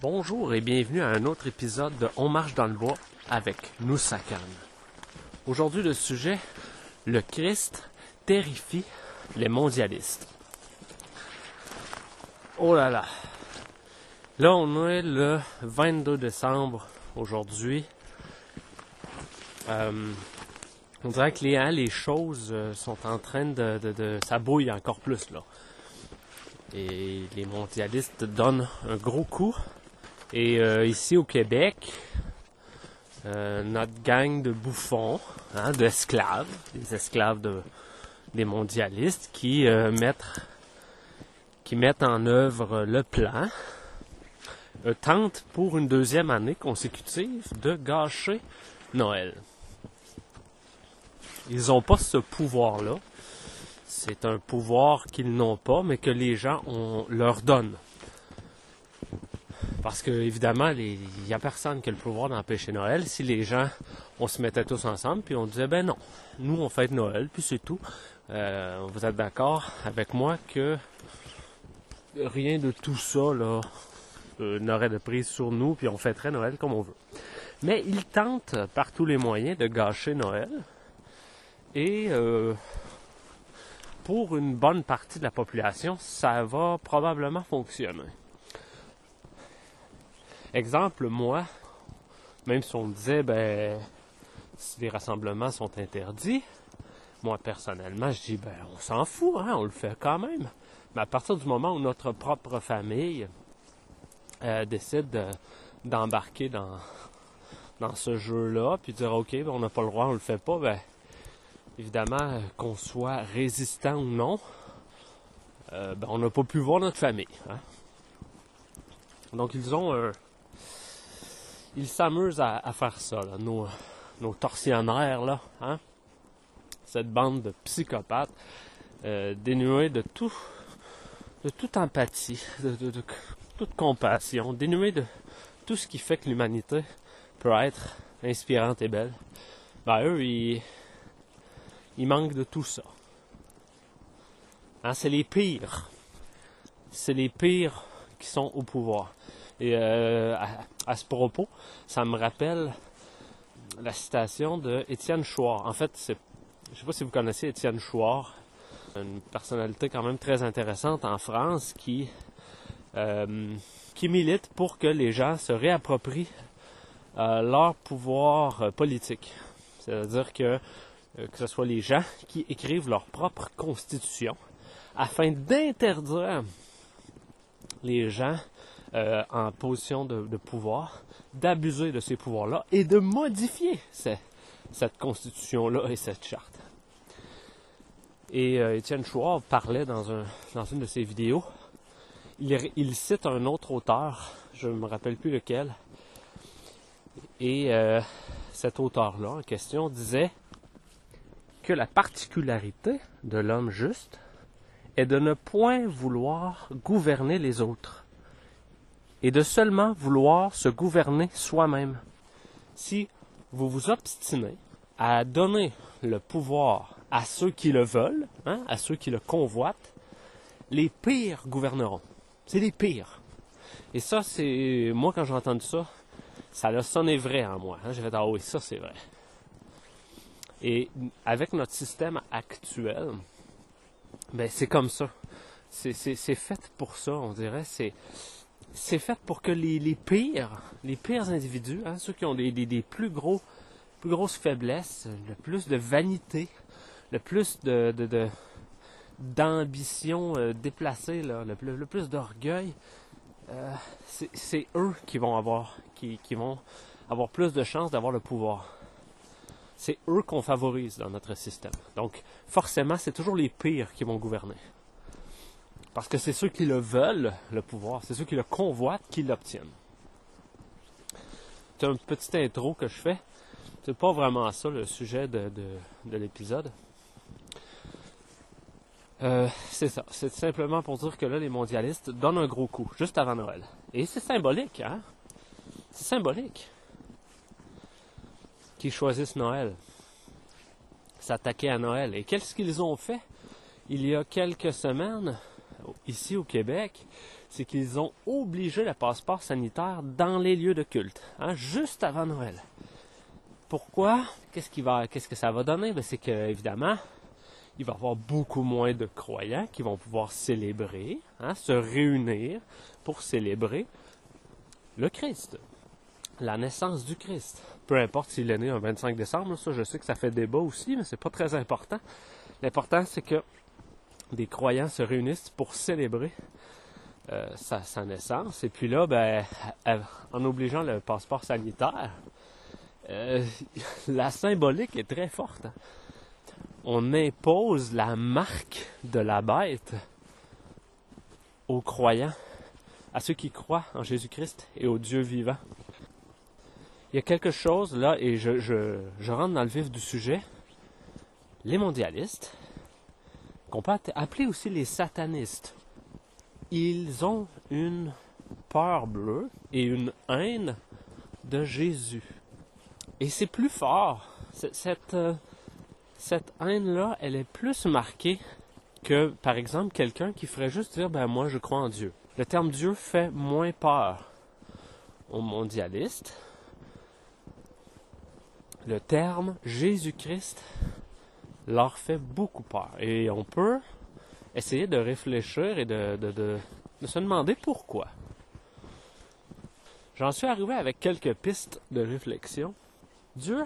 Bonjour et bienvenue à un autre épisode de On marche dans le bois avec nous Aujourd'hui le sujet, le Christ terrifie les mondialistes. Oh là là. Là on est le 22 décembre aujourd'hui. Euh, on dirait que les, hein, choses euh, sont en train de, de, de ça bouille encore plus là. Et les mondialistes donnent un gros coup et euh, ici au Québec, euh, notre gang de bouffons, hein, d'esclaves, des esclaves de, des mondialistes qui euh, mettent qui mettent en œuvre le plan, tentent pour une deuxième année consécutive de gâcher Noël. Ils n'ont pas ce pouvoir-là. C'est un pouvoir qu'ils n'ont pas, mais que les gens leur donnent. Parce que évidemment, il n'y a personne qui a le pouvoir d'empêcher Noël. Si les gens, on se mettait tous ensemble, puis on disait, ben non, nous on fête Noël, puis c'est tout. Euh, vous êtes d'accord avec moi que rien de tout ça là euh, n'aurait de prise sur nous, puis on fêterait Noël comme on veut. Mais ils tentent par tous les moyens de gâcher Noël. Et euh, pour une bonne partie de la population, ça va probablement fonctionner. Exemple, moi, même si on me disait, ben, si les rassemblements sont interdits, moi personnellement, je dis, ben, on s'en fout, hein, on le fait quand même. Mais à partir du moment où notre propre famille euh, décide d'embarquer dans, ce jeu-là, puis dire, OK, ben, on n'a pas le droit, on le fait pas, ben, évidemment, qu'on soit résistant ou non, euh, ben, on n'a pas pu voir notre famille. Hein. Donc, ils ont un ils s'amusent à, faire ça, nos, nos tortionnaires, là, hein? cette bande de psychopathes euh, dénués de tout, de toute empathie, de, toute compassion, dénués de tout ce qui fait que l'humanité peut être inspirante et belle. Ben eux, ils, ils manquent de tout ça. Hein, c'est les pires. C'est les pires qui sont au pouvoir. Et euh, à, ce propos, ça me rappelle la citation de Étienne Chouard. En fait, je ne sais pas si vous connaissez Étienne Chouard, une personnalité quand même très intéressante en France qui, euh, milite pour que les gens se réapproprient euh, leur pouvoir politique. C'est-à-dire que que ce soit les gens qui écrivent leur propre constitution afin d'interdire les gens euh, en position de, pouvoir, d'abuser de ces pouvoirs-là et de modifier cette constitution-là et cette charte. Et euh, Étienne Chouard parlait dans, un, dans une de ses vidéos, il, cite un autre auteur, je ne me rappelle plus lequel, et euh, cet auteur-là en question disait que la particularité de l'homme juste est de ne point vouloir gouverner les autres, et de seulement vouloir se gouverner soi-même. Si vous vous obstinez à donner le pouvoir à ceux qui le veulent, hein, à ceux qui le convoitent, les pires gouverneront. C'est les pires. Et ça, c'est moi quand j'ai entendu ça, ça a sonné vrai en moi. Hein. J'ai fait ah oui, ça c'est vrai. Et avec notre système actuel, ben c'est comme ça. C'est fait pour ça, on dirait. C'est c'est fait pour que les, les, pires, les pires individus, hein, ceux qui ont des, des, plus gros, plus grosses faiblesses, le plus de vanité, le plus de, d'ambition euh, déplacée, le, le, plus d'orgueil, euh, c'est, eux qui vont avoir, qui, qui vont avoir plus de chances d'avoir le pouvoir. C'est eux qu'on favorise dans notre système. Donc, forcément, c'est toujours les pires qui vont gouverner. Parce que c'est ceux qui le veulent, le pouvoir, c'est ceux qui le convoitent qui l'obtiennent. C'est un petit intro que je fais. C'est pas vraiment ça le sujet de, l'épisode. Euh, c'est ça. C'est simplement pour dire que là, les mondialistes donnent un gros coup, juste avant Noël. Et c'est symbolique, hein? C'est symbolique. Qu'ils choisissent Noël. S'attaquer à Noël. Et qu'est-ce qu'ils ont fait il y a quelques semaines? Ici au Québec, c'est qu'ils ont obligé le passeport sanitaire dans les lieux de culte, hein, juste avant Noël. Pourquoi? Qu'est-ce que ça va donner? Ben, c'est que évidemment, il va y avoir beaucoup moins de croyants qui vont pouvoir célébrer, hein, se réunir pour célébrer le Christ, la naissance du Christ. Peu importe s'il est né un 25 décembre, ça je sais que ça fait débat aussi, mais c'est pas très important. L'important c'est que des croyants se réunissent pour célébrer euh, sa, naissance. Et puis là, ben, en obligeant le passeport sanitaire, euh, la symbolique est très forte. Hein. On impose la marque de la bête aux croyants, à ceux qui croient en Jésus-Christ et au Dieu vivant. Il y a quelque chose là, et je, je rentre dans le vif du sujet. Les mondialistes, qu'on peut appeler aussi les satanistes, ils ont une peur bleue et une haine de Jésus. Et c'est plus fort. Cette, euh, cette haine-là, elle est plus marquée que, par exemple, quelqu'un qui ferait juste dire, ben moi je crois en Dieu. Le terme Dieu fait moins peur aux mondialistes. Le terme Jésus-Christ leur fait beaucoup peur. Et on peut essayer de réfléchir et de, se demander pourquoi. J'en suis arrivé avec quelques pistes de réflexion. Dieu,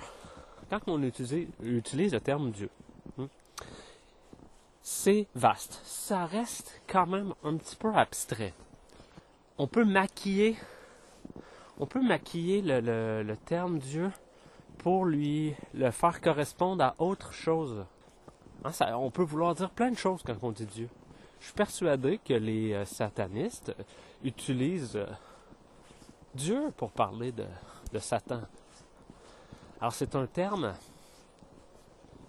quand on utilise, le terme Dieu, hein, c'est vaste. Ça reste quand même un petit peu abstrait. On peut maquiller, on peut maquiller le, le terme Dieu pour lui le faire correspondre à autre chose. Hein, on peut vouloir dire plein de choses quand on dit Dieu. Je suis persuadé que les euh, satanistes utilisent euh, Dieu pour parler de, Satan. Alors c'est un terme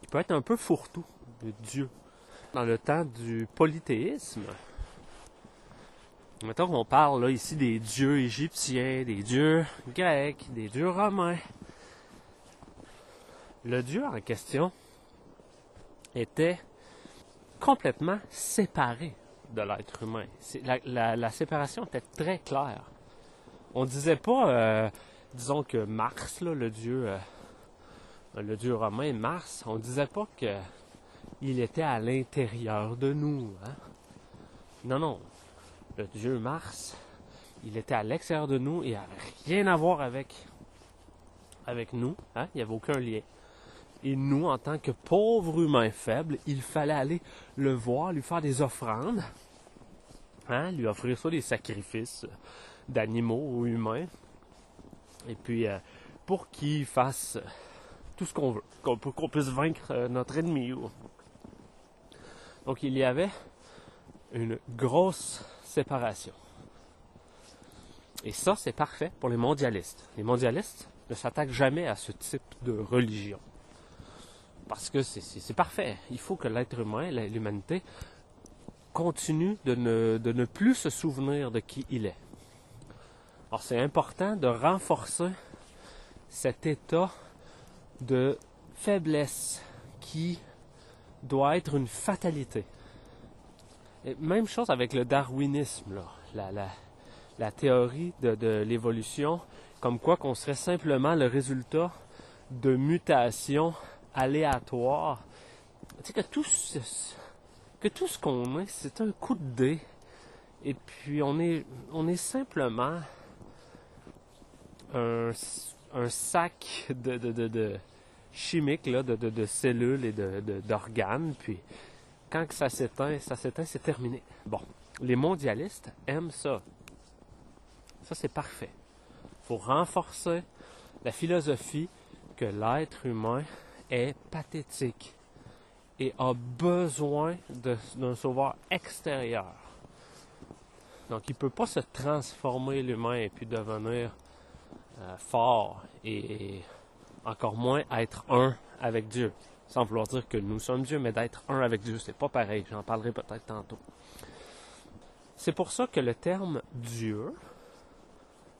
qui peut être un peu fourre-tout, de Dieu. Dans le temps du polythéisme, mettons qu'on parle là, ici des dieux égyptiens, des dieux grecs, des dieux romains. Le dieu en question était complètement séparé de l'être humain. La, séparation était très claire. On disait pas, euh, disons que Mars, le dieu, euh, le dieu romain Mars, on disait pas que il était à l'intérieur de nous. Hein. Non, non. Le dieu Mars, il était à l'extérieur de nous et n'avait rien à voir avec, avec nous. Hein. Il n'y avait aucun lien. Et nous, en tant que pauvres humains faibles, il fallait aller le voir, lui faire des offrandes, hein, lui offrir soit des sacrifices d'animaux ou humains, et puis euh, pour qu'il fasse tout ce qu'on veut, pour qu'on puisse vaincre euh, notre ennemi. Donc il y avait une grosse séparation. Et ça, c'est parfait pour les mondialistes. Les mondialistes ne s'attaquent jamais à ce type de religion parce que c'est parfait. Il faut que l'être humain, l'humanité, continue de ne, de ne plus se souvenir de qui il est. Alors c'est important de renforcer cet état de faiblesse qui doit être une fatalité. même chose avec le darwinisme, La, la, la, théorie de, de l'évolution, comme quoi qu'on serait simplement le résultat de mutations aléatoire. Tu sais, que tout ce, que tout ce qu'on est, c'est un coup de dé. Et puis on est, on est simplement un, un sac de, de, de, chimique, là, de, de, cellules et d'organes. Puis quand ça s'éteint, ça s'éteint, c'est terminé. Bon, les mondialistes aiment ça. Ça, c'est parfait. Il faut renforcer la philosophie que l'être humain est pathétique et a besoin d'un sauveur extérieur. Donc il ne peut pas se transformer l'humain et puis devenir euh, fort et, encore moins être un avec Dieu. Sans vouloir dire que nous sommes Dieu, mais d'être un avec Dieu, c'est pas pareil. J'en parlerai peut-être tantôt. C'est pour ça que le terme Dieu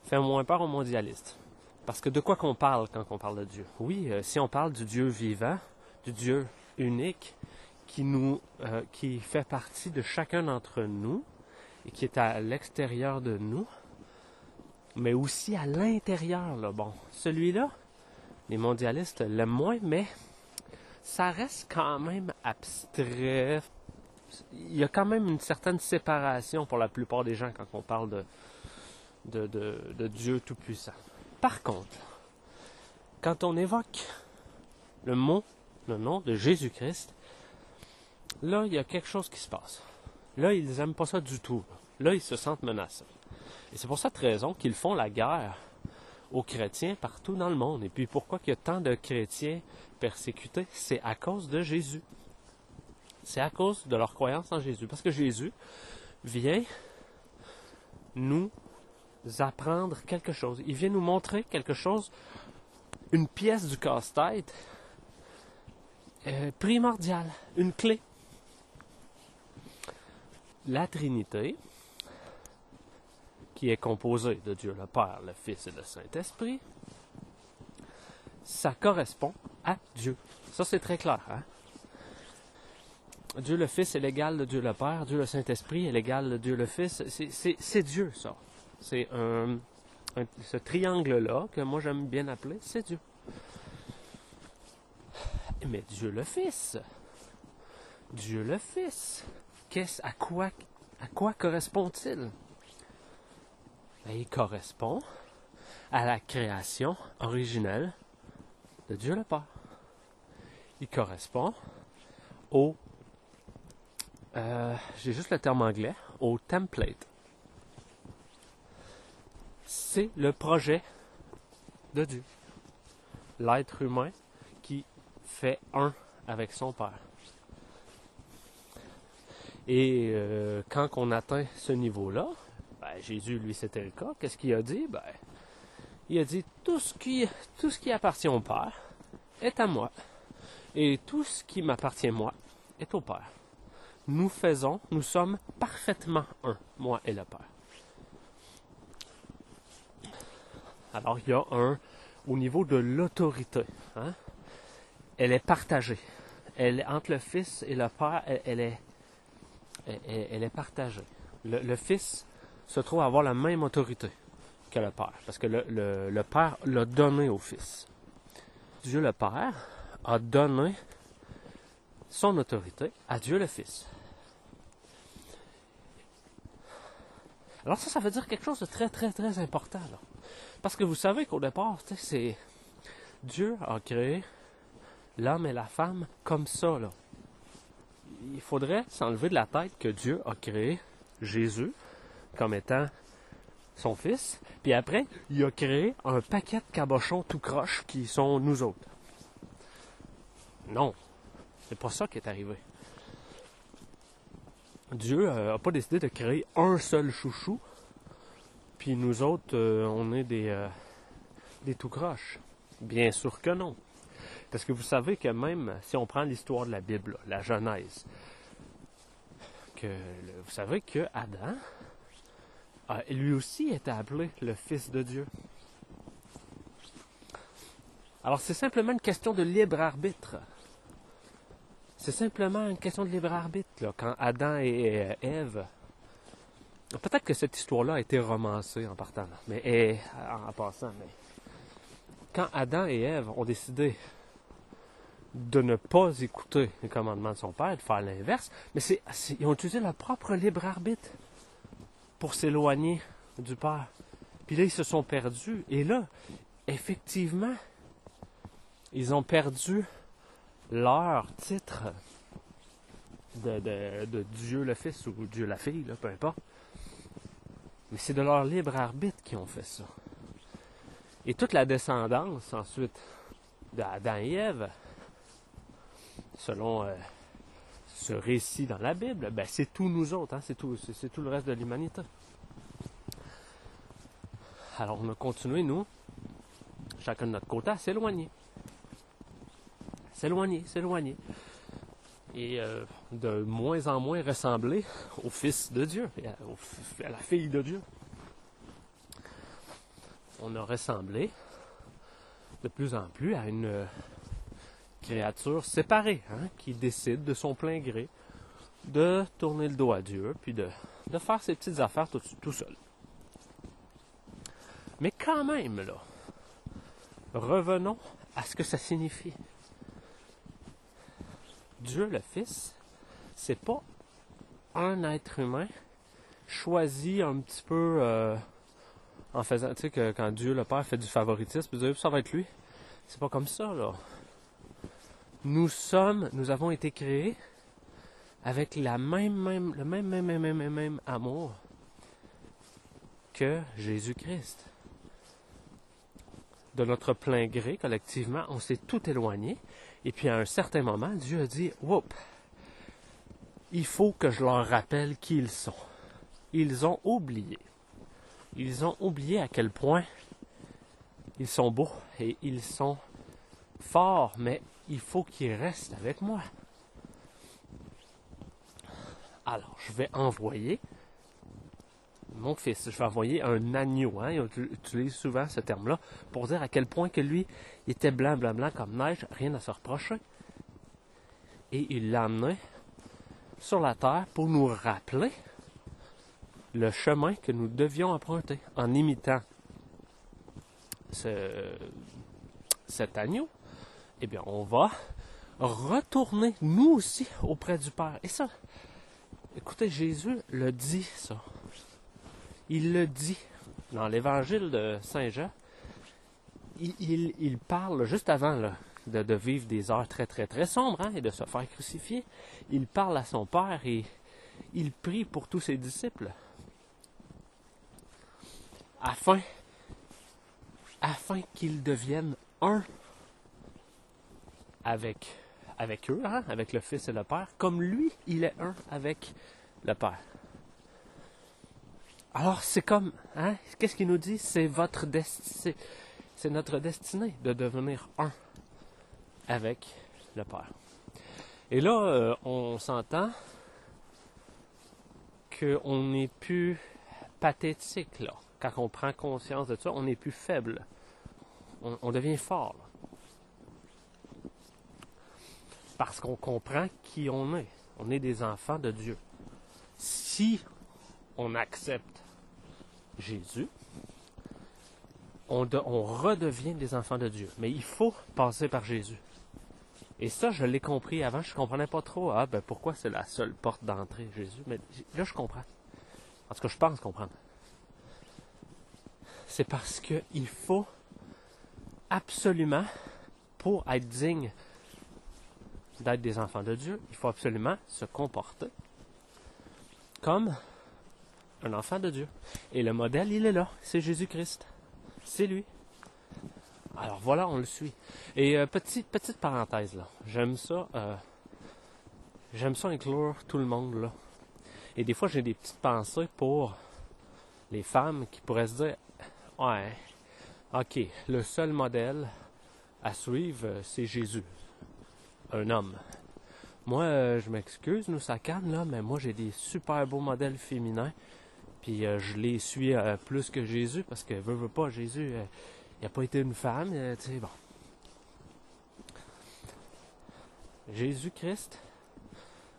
fait moins peur aux mondialistes. Parce que de quoi qu'on parle quand on parle de Dieu? Oui, euh, si on parle du Dieu vivant, du Dieu unique, qui nous, euh, qui fait partie de chacun d'entre nous et qui est à l'extérieur de nous, mais aussi à l'intérieur. Bon, celui-là, les mondialistes l'aiment moins, mais ça reste quand même abstrait. Il y a quand même une certaine séparation pour la plupart des gens quand on parle de, de, de Dieu Tout-Puissant. Par contre, quand on évoque le nom de Jésus-Christ, là, il y a quelque chose qui se passe. Là, ils n'aiment pas ça du tout. Là, ils se sentent menacés. Et c'est pour cette raison qu'ils font la guerre aux chrétiens partout dans le monde. Et puis pourquoi il y a tant de chrétiens persécutés? C'est à cause de Jésus. C'est à cause de leur croyance en Jésus. Parce que Jésus vient nous apprendre quelque chose. Il vient nous montrer quelque chose, une pièce du casse-tête euh, primordiale, une clé la Trinité, qui est composée de Dieu le Père, le Fils et le Saint-Esprit, ça correspond à Dieu. Ça, c'est très clair. Hein? Dieu le Fils est l'égal de Dieu le Père, Dieu le Saint-Esprit est l'égal de Dieu le Fils. C'est Dieu, ça. C'est un, ce triangle-là, que moi j'aime bien appeler, c'est Dieu. Mais Dieu le Fils, Dieu le Fils, à quoi, à quoi correspond-il? Ben, il correspond à la création originelle de Dieu le Père. Il correspond au, euh, j'ai juste le terme anglais, au template. C'est le projet de Dieu. L'être humain qui fait un avec son Père. Et euh, quand on atteint ce niveau-là, ben, Jésus, lui, c'était le cas. Qu'est-ce qu'il a dit? Ben, il a dit tout ce qui, tout ce qui appartient au Père est à moi. Et tout ce qui m'appartient moi est au Père. Nous faisons, nous sommes parfaitement un, moi et le Père. Alors il y a un au niveau de l'autorité. Hein? Elle est partagée. Elle entre le Fils et le Père, elle est partagée. Le, Fils se trouve avoir la même autorité que le Père, parce que le, le Père l'a donné au Fils. Dieu le Père a donné son autorité à Dieu le Fils. Alors ça, ça veut dire quelque chose de très, très, très important. Parce que vous savez qu'au départ, c'est Dieu a créé l'homme et la femme comme ça. Là il faudrait s'enlever de la tête que Dieu a créé Jésus comme étant son fils, puis après, il a créé un paquet de cabochons tout croche qui sont nous autres. Non, c'est pas ça qui est arrivé. Dieu n'a pas décidé de créer un seul chouchou, puis nous autres, euh, on est des, euh, tout croches. Bien sûr que non. Parce que vous savez que même si on prend l'histoire de la Bible, la Genèse, que vous savez que Adam lui aussi été appelé le Fils de Dieu. Alors c'est simplement une question de libre arbitre. C'est simplement une question de libre arbitre. Quand Adam et Ève, peut-être que cette histoire-là a été romancée en partant, mais en passant, mais quand Adam et Ève ont décidé de ne pas écouter les commandements de son père, de faire l'inverse, mais c'est, ils ont utilisé leur propre libre arbitre pour s'éloigner du père. Puis là, ils se sont perdus. Et là, effectivement, ils ont perdu leur titre de, de Dieu le Fils ou Dieu la fille, là, peu importe. Mais c'est de leur libre arbitre qu'ils ont fait ça. Et toute la descendance ensuite d'Adam et Ève, selon euh, ce récit dans la Bible, ben, c'est tous nous autres, hein, c'est tout, c'est, tout le reste de l'humanité. Alors on a continué, nous, chacun de notre côté, à s'éloigner. S'éloigner, s'éloigner. Et euh, de moins en moins ressembler au Fils de Dieu, à, la fille de Dieu. On a ressemblé de plus en plus à une créature séparée, hein, qui décide de son plein gré de tourner le dos à Dieu, puis de, de faire ses petites affaires tout, tout seul. Mais quand même, là, revenons à ce que ça signifie. Dieu le Fils, c'est pas un être humain choisi un petit peu euh, en faisant, tu sais, que quand Dieu le Père fait du favoritisme, avez ça va être lui. C'est pas comme ça, là. Nous sommes, nous avons été créés avec la même, même, le même, même, même, même, même amour que Jésus-Christ. De notre plein gré, collectivement, on s'est tout éloigné. Et puis à un certain moment, Dieu a dit, Whoop, il faut que je leur rappelle qui ils sont. Ils ont oublié. Ils ont oublié à quel point ils sont beaux et ils sont forts, mais il faut qu'ils restent avec moi. Alors, je vais envoyer mon fils, je vais envoyer un agneau. Hein, il utilise souvent ce terme-là pour dire à quel point que lui était blanc, blanc, blanc comme neige, rien à se reprocher. Et il l'a sur la terre pour nous rappeler le chemin que nous devions emprunter en imitant cet agneau. Eh bien, on va retourner nous aussi auprès du Père. Et ça, écoutez, Jésus le dit, ça. Il le dit dans l'évangile de Saint Jean. Il, parle juste avant de, vivre des heures très très très sombres hein, et de se faire crucifier. Il parle à son Père et il prie pour tous ses disciples afin, afin qu'ils deviennent un avec, eux, hein, avec le Fils et le Père, comme lui, il est un avec le Père. Alors c'est comme, hein, qu'est-ce qu'il nous dit? C'est votre destinée, c'est notre destinée de devenir un avec le Père. Et là, euh, on s'entend qu'on n'est plus pathétique là quand on prend conscience de ça, on n'est plus faible. On, devient fort. Parce qu'on comprend qui on est. On est des enfants de Dieu. Si on accepte Jésus, on, redevient des enfants de Dieu. Mais il faut passer par Jésus. Et ça, je l'ai compris avant. Je ne comprenais pas trop. Ah, ben pourquoi c'est la seule porte d'entrée, Jésus? Mais là, je comprends. Parce que je pense comprendre c'est parce qu'il faut absolument, pour être digne d'être des enfants de Dieu, il faut absolument se comporter comme un enfant de Dieu. Et le modèle, il est là, c'est Jésus-Christ. C'est lui. Alors voilà, on le suit. Et euh, petite, petite parenthèse là, j'aime ça, euh, j'aime ça inclure tout le monde là. Et des fois, j'ai des petites pensées pour les femmes qui pourraient se dire Ouais. OK. Le seul modèle à suivre, euh, c'est Jésus. Un homme. Moi, je m'excuse, nous, ça calme, là, mais moi, j'ai des super beaux modèles féminins. Puis euh, je les suis plus que Jésus parce que, veut, veut pas, Jésus, il n'a pas été une femme, tu sais, bon. Jésus-Christ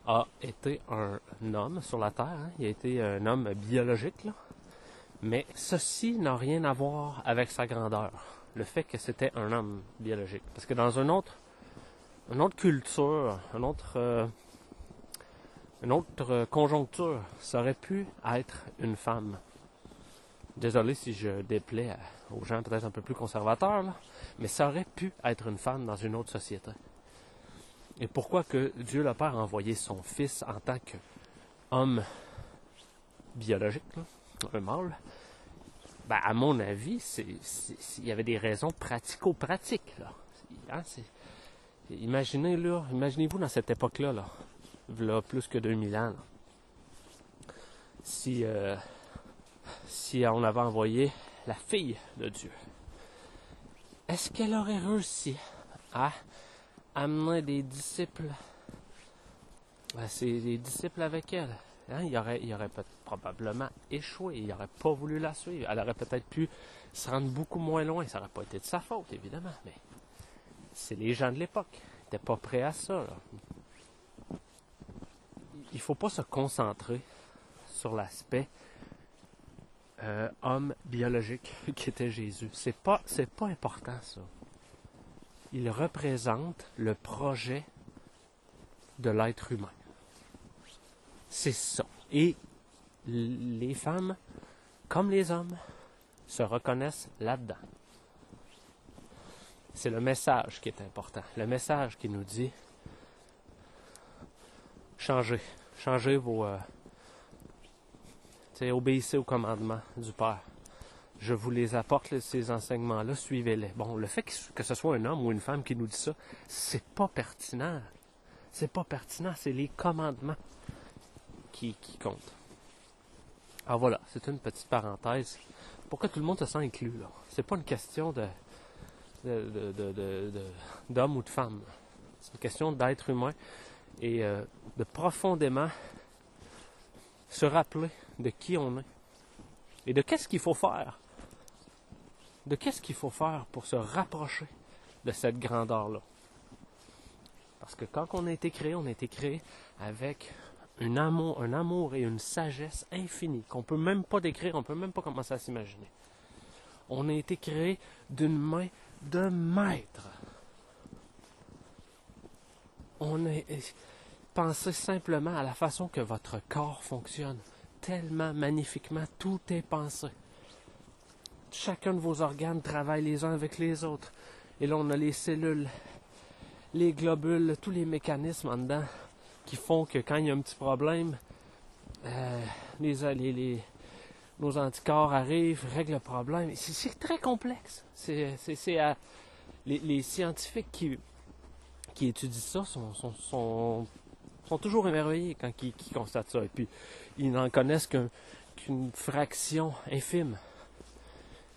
a été un homme sur la terre. Hein. Il a été un homme biologique, là. Mais ceci n'a rien à voir avec sa grandeur, le fait que c'était un homme biologique. Parce que dans une autre, une autre culture, une autre, euh, une autre conjoncture, ça aurait pu être une femme. Désolé si je déplais aux gens peut-être un peu plus conservateurs, mais ça aurait pu être une femme dans une autre société. Et pourquoi que Dieu le Père a envoyé son Fils en tant qu'homme biologique, un mâle, ben, à mon avis, il y avait des raisons pratico-pratiques. Hein, imaginez, là, imaginez-vous dans cette époque-là, là, plus que 2000 ans, si, euh, si on avait envoyé la fille de Dieu, est-ce qu'elle aurait réussi à amener des disciples, des disciples avec elle? Hein, il aurait, probablement échoué. Il n'aurait pas voulu la suivre. Elle aurait peut-être pu se rendre beaucoup moins loin. Ça n'aurait pas été de sa faute, évidemment, mais c'est les gens de l'époque. n'était pas prêt à ça. Il faut pas se concentrer sur l'aspect euh, homme biologique qui était Jésus. C'est pas, c'est pas important ça. Il représente le projet de l'être humain. C'est ça. Et les femmes, comme les hommes, se reconnaissent là-dedans. C'est le message qui est important. Le message qui nous dit changez, changez vos, euh, obéissez aux commandements du Père. Je vous les apporte, ces enseignements-là, suivez-les. Bon, le fait que ce soit un homme ou une femme qui nous dit ça, c'est pas pertinent. C'est pas pertinent, c'est les commandements qui, qui comptent. Alors voilà, c'est une petite parenthèse. Pourquoi tout le monde se sent inclus là? C'est pas une question de, d'homme ou de femme. C'est une question d'être humain et euh, de profondément se rappeler de qui on est et de qu'est-ce qu'il faut faire. De qu'est-ce qu'il faut faire pour se rapprocher de cette grandeur-là. Parce que quand on a été créé, on a été créé avec un amour, un amour et une sagesse infinie qu'on peut même pas décrire, on peut même pas commencer à s'imaginer. On a été créé d'une main de maître. On a pensé simplement à la façon que votre corps fonctionne. Tellement magnifiquement, tout est pensé. Chacun de vos organes travaille les uns avec les autres. Et là, on a les cellules, les globules, tous les mécanismes en dedans qui font que quand il y a un petit problème, euh, les, nos anticorps arrivent, règlent le problème. C'est très complexe. C'est les, scientifiques qui, qui étudient ça sont, sont, sont, toujours émerveillés quand ils, constatent ça. Et puis, ils n'en connaissent qu'une fraction infime.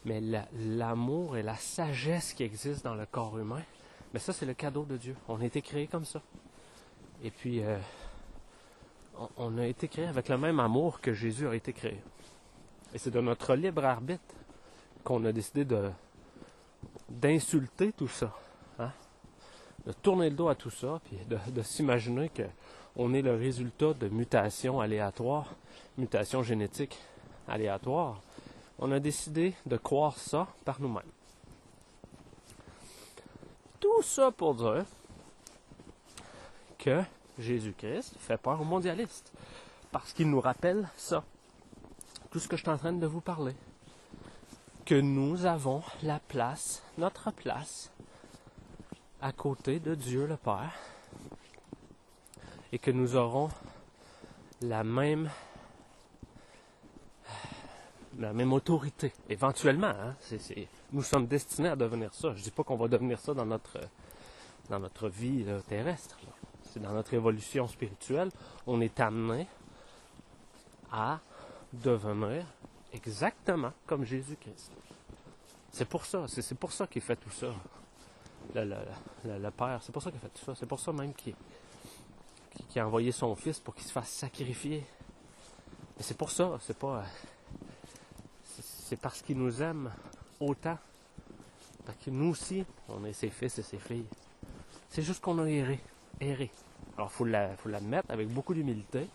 Mais l'amour et la sagesse qui existent dans le corps humain, mais ça, c'est le cadeau de Dieu. On a été créé comme ça. Et puis, euh, on, a été créé avec le même amour que Jésus a été créé. Et c'est de notre libre arbitre qu'on a décidé de d'insulter tout ça. De tourner le dos à tout ça, puis de, s'imaginer qu'on est le résultat de mutations aléatoires, mutations génétiques aléatoires. On a décidé de croire ça par nous-mêmes. Tout ça pour dire que Jésus-Christ fait peur aux mondialistes. Parce qu'il nous rappelle ça. Tout ce que je suis en train de vous parler. Que nous avons la place, notre place, à côté de Dieu le Père. Et que nous aurons la même la même autorité, éventuellement. Hein? nous sommes destinés à devenir ça. Je dis pas qu'on va devenir ça dans notre, dans notre vie terrestre c'est dans notre évolution spirituelle, on est amené à devenir exactement comme Jésus-Christ. C'est pour ça, c'est pour ça qu'il fait tout ça. Le, Père, c'est pour ça qu'il fait tout ça. C'est pour ça même qu'il a envoyé son Fils pour qu'il se fasse sacrifier. Mais c'est pour ça, c'est pas. C'est parce qu'il nous aime autant. Parce que nous aussi, on est ses fils et ses filles. C'est juste qu'on a erré errer. Alors, il faut l'admettre avec beaucoup d'humilité.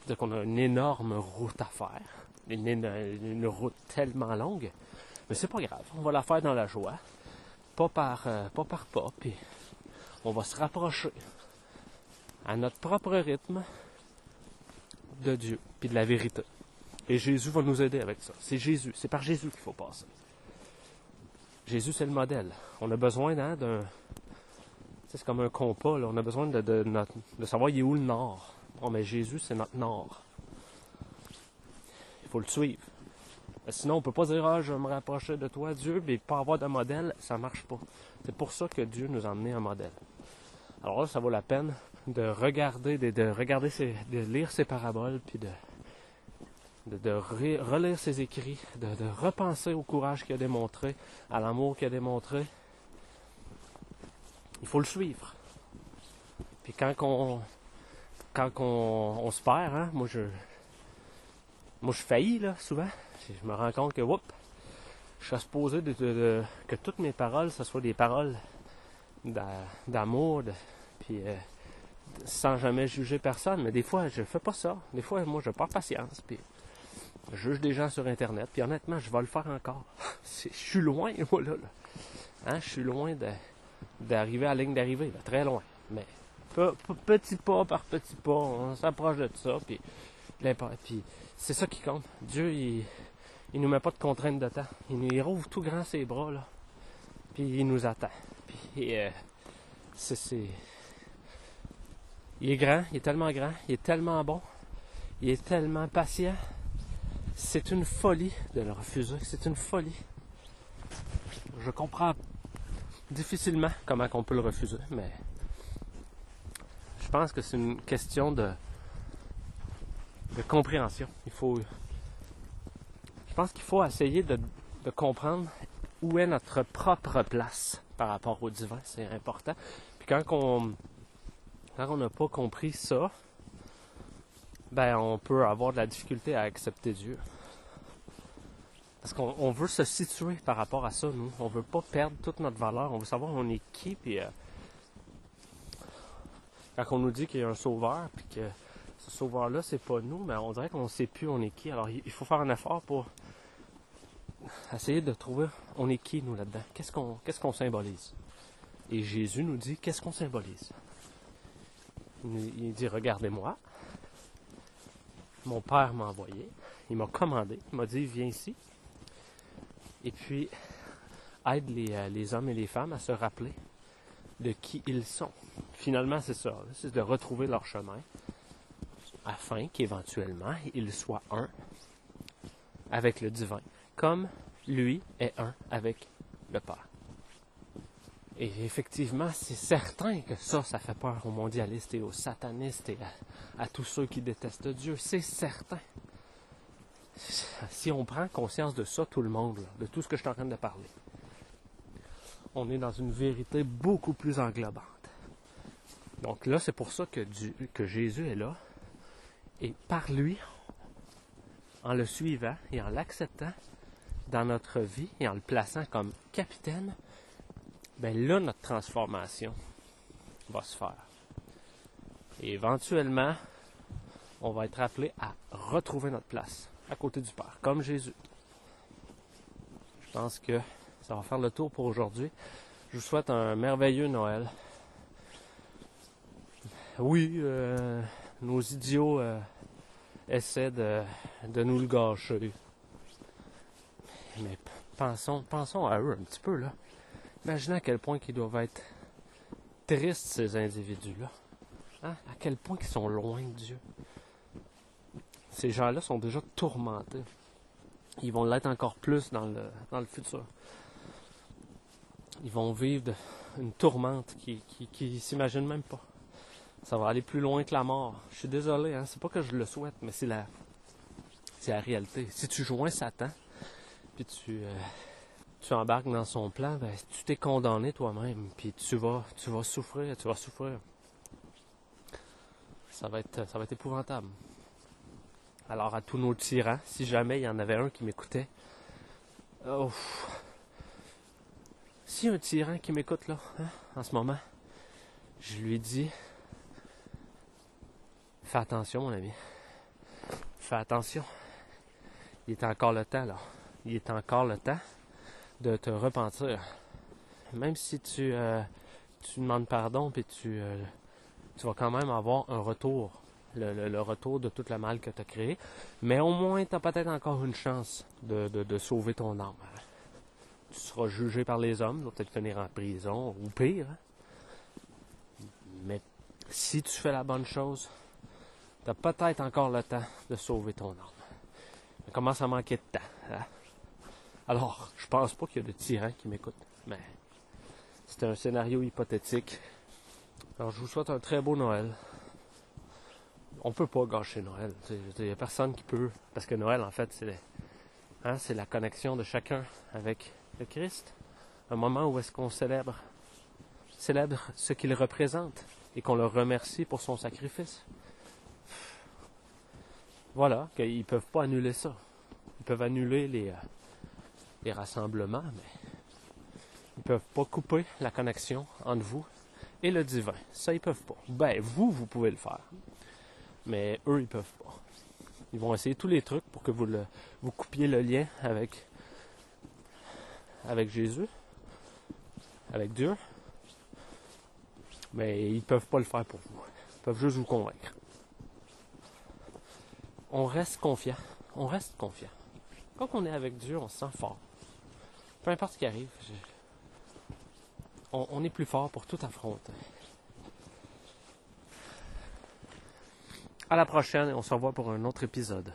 C'est-à-dire qu'on a une énorme route à faire, une, route tellement longue, mais c'est pas grave. On va la faire dans la joie, pas par, pas par pas, puis on va se rapprocher à notre propre rythme de Dieu, puis de la vérité. Et Jésus va nous aider avec ça. C'est Jésus, c'est par Jésus qu'il faut passer. Jésus, c'est le modèle. On a besoin hein, d'un c'est comme un compas. On a besoin de, de, savoir il est où le nord. Bon, mais Jésus, c'est notre nord. Il faut le suivre. Sinon, on peut pas dire Ah, je vais me rapprocher de toi, Dieu, mais pas avoir de modèle, ça marche pas. C'est pour ça que Dieu nous a amené un modèle. Alors là, ça vaut la peine de regarder, de, regarder de lire ses paraboles, puis de, de, relire ses écrits, de, repenser au courage qu'il a démontré, à l'amour qu'il a démontré, il faut le suivre. Puis quand on, quand on, se perd, hein, moi je, moi je faillis là souvent. Je me rends compte que, whoop, je suis supposé de, que toutes mes paroles, ce soit des paroles d'amour, puis euh, sans jamais juger personne. Mais des fois, je fais pas ça. Des fois, moi, je perds patience, puis je juge des gens sur Internet. Puis honnêtement, je vais le faire encore. je suis loin, moi, là. Hein, je suis loin d'arriver à la ligne d'arrivée, très loin. Mais petit pas par petit pas, on s'approche de ça, puis c'est ça qui compte. Dieu, il, il nous met pas de contraintes de temps. Il nous rouvre tout grand ses bras, là. Puis il nous attend. Puis euh, c'est, Il est grand, il est tellement grand, il est tellement bon, il est tellement patient. C'est une folie de le refuser. C'est une folie. Je comprends difficilement comment on peut le refuser, mais je pense que c'est une question de, de compréhension. Il faut pense qu'il faut essayer de, comprendre où est notre propre place par rapport au divin. C'est important. Puis quand on quand on n'a pas compris ça, ben on peut avoir de la difficulté à accepter Dieu. Parce qu'on veut se situer par rapport à ça, nous. On veut pas perdre toute notre valeur. On veut savoir on est qui. Puis, euh, quand on nous dit qu'il y a un sauveur, puis que ce sauveur-là, c'est pas nous, mais on dirait qu'on ne sait plus on est qui. Alors, il faut faire un effort pour essayer de trouver on est qui nous là-dedans. Qu'est-ce qu'on qu'est-ce qu'on symbolise? Et Jésus nous dit qu'est-ce qu'on symbolise? Il, dit regardez-moi. Mon Père m'a envoyé. Il m'a commandé. Il m'a dit viens ici. Et puis aide les, euh, les hommes et les femmes à se rappeler de qui ils sont. Finalement, c'est ça. C'est de retrouver leur chemin afin qu'éventuellement ils soient un avec le divin comme lui est un avec le Père. Et effectivement, c'est certain que ça, ça fait peur aux mondialistes et aux satanistes et à, tous ceux qui détestent Dieu. C'est certain. Si on prend conscience de ça, tout le monde, de tout ce que je suis en train de parler, on est dans une vérité beaucoup plus englobante. Donc là, c'est pour ça que Jésus est là. Et par lui, en le suivant et en l'acceptant, dans notre vie et en le plaçant comme capitaine, ben là, notre transformation va se faire. Et éventuellement, on va être appelé à retrouver notre place à côté du Père, comme Jésus. Je pense que ça va faire le tour pour aujourd'hui. Je vous souhaite un merveilleux Noël. Oui, euh, nos idiots euh, essaient de, de nous le gâcher mais pensons, pensons à eux un petit peu, là. Imaginez à quel point ils doivent être tristes, ces individus-là. Hein? À quel point ils sont loin de Dieu. Ces gens-là sont déjà tourmentés. Ils vont l'être encore plus dans le, dans le futur. Ils vont vivre une tourmente qui, qui, s'imaginent même pas. Ça va aller plus loin que la mort. Je suis désolé, hein? c'est pas que je le souhaite, mais c'est la, c'est la réalité. Si tu joins Satan, puis tu, euh, tu embarques dans son plan, ben, tu t'es condamné toi-même, puis tu vas, tu vas souffrir, tu vas souffrir. Ça va être, ça va être épouvantable. Alors à tous nos tyrans, si jamais il y en avait un qui m'écoutait, si un tyran qui m'écoute là, hein, en ce moment, je lui dis, fais attention mon ami, fais attention, il est encore le temps là il est encore le temps de te repentir. Même si tu, euh, demandes pardon, puis tu, euh, tu vas quand même avoir un retour, le, retour de tout le mal que tu as créé. Mais au moins, tu as peut-être encore une chance de, sauver ton âme. Tu seras jugé par les hommes, tu vas peut-être finir en prison, ou pire. Mais si tu fais la bonne chose, tu as peut-être encore le temps de sauver ton âme. Il commence à manquer de temps. Hein? Alors, je pense pas qu'il y a de tyrans qui m'écoutent, mais c'est un scénario hypothétique. Alors, je vous souhaite un très beau Noël. On peut pas gâcher Noël. Il n'y a personne qui peut, parce que Noël, en fait, c'est hein, la connexion de chacun avec le Christ. Un moment où est-ce qu'on célèbre, célèbre ce qu'il représente et qu'on le remercie pour son sacrifice. Voilà, qu'ils peuvent pas annuler ça. Ils peuvent annuler les, euh, rassemblements, mais ils ne peuvent pas couper la connexion entre vous et le divin. Ça, ils peuvent pas. Ben, vous, vous pouvez le faire. Mais eux, ils peuvent pas. Ils vont essayer tous les trucs pour que vous, le, vous coupiez le lien avec, avec Jésus, avec Dieu. Mais ils peuvent pas le faire pour vous. Ils peuvent juste vous convaincre. On reste confiant. On reste confiant. Quand on est avec Dieu, on se sent fort. Peu importe ce qui arrive, on, est plus fort pour tout affronter. À la prochaine on se revoit pour un autre épisode.